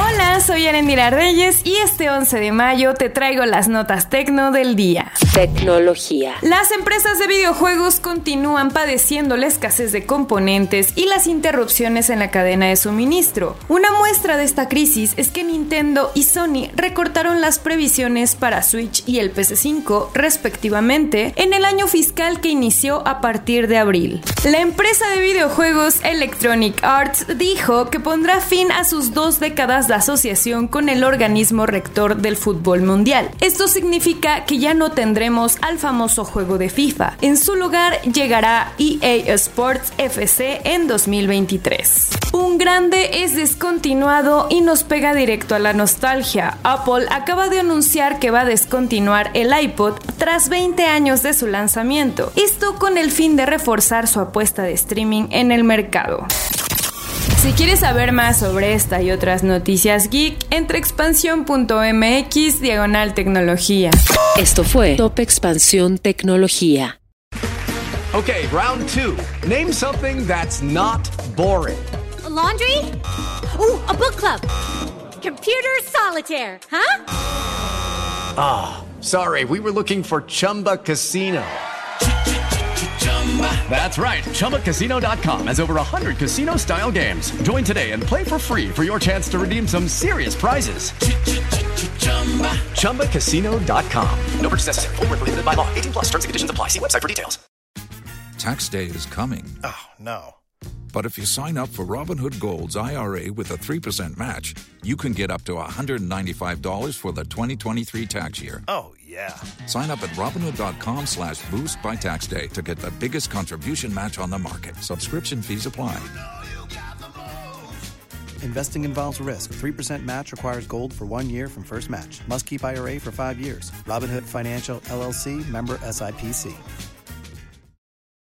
Hola, soy Arendira Reyes y este 11 de mayo te traigo las notas tecno del día. Tecnología. Las empresas de videojuegos continúan padeciendo la escasez de componentes y las interrupciones en la cadena de suministro. Una muestra de esta crisis es que Nintendo y Sony recortaron las previsiones para Switch y el PC5 respectivamente en el año fiscal que inició a partir de abril. La empresa de videojuegos Electronic Arts dijo que pondrá fin a sus dos décadas la asociación con el organismo rector del fútbol mundial. Esto significa que ya no tendremos al famoso juego de FIFA. En su lugar llegará EA Sports FC en 2023. Un grande es descontinuado y nos pega directo a la nostalgia. Apple acaba de anunciar que va a descontinuar el iPod tras 20 años de su lanzamiento. Esto con el fin de reforzar su apuesta de streaming en el mercado. Si quieres saber más sobre esta y otras noticias geek, entra expansión.mx diagonal tecnología. Esto fue Top Expansión Tecnología. Okay, round two. Name something that's not boring. laundry? Ooh, a book club. Computer solitaire, huh? Ah, oh, sorry, we were looking for Chumba Casino. That's right. ChumbaCasino.com has over 100 casino style games. Join today and play for free for your chance to redeem some serious prizes. ChumbaCasino.com. No purchase necessary. Full prohibited by law. 18 plus terms and conditions apply. See website for details. Tax day is coming. Oh, no. But if you sign up for Robinhood Gold's IRA with a 3% match, you can get up to $195 for the 2023 tax year. Oh, yeah. Sign up at Robinhood.com slash boost by tax day to get the biggest contribution match on the market. Subscription fees apply. Investing involves risk. 3% match requires gold for one year from first match. Must keep IRA for five years. Robinhood Financial LLC member SIPC.